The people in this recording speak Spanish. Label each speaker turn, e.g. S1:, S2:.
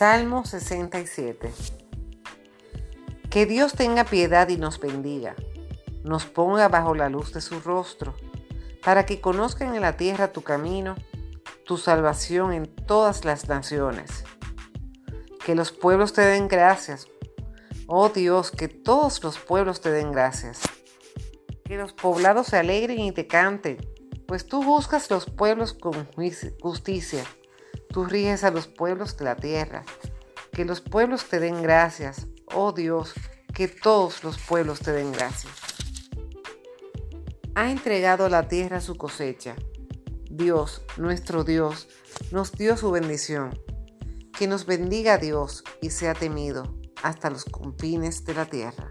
S1: Salmo 67. Que Dios tenga piedad y nos bendiga, nos ponga bajo la luz de su rostro, para que conozcan en la tierra tu camino, tu salvación en todas las naciones. Que los pueblos te den gracias, oh Dios, que todos los pueblos te den gracias. Que los poblados se alegren y te canten, pues tú buscas los pueblos con justicia. Tú riges a los pueblos de la tierra. Que los pueblos te den gracias, oh Dios, que todos los pueblos te den gracias. Ha entregado a la tierra su cosecha. Dios, nuestro Dios, nos dio su bendición. Que nos bendiga Dios y sea temido hasta los confines de la tierra.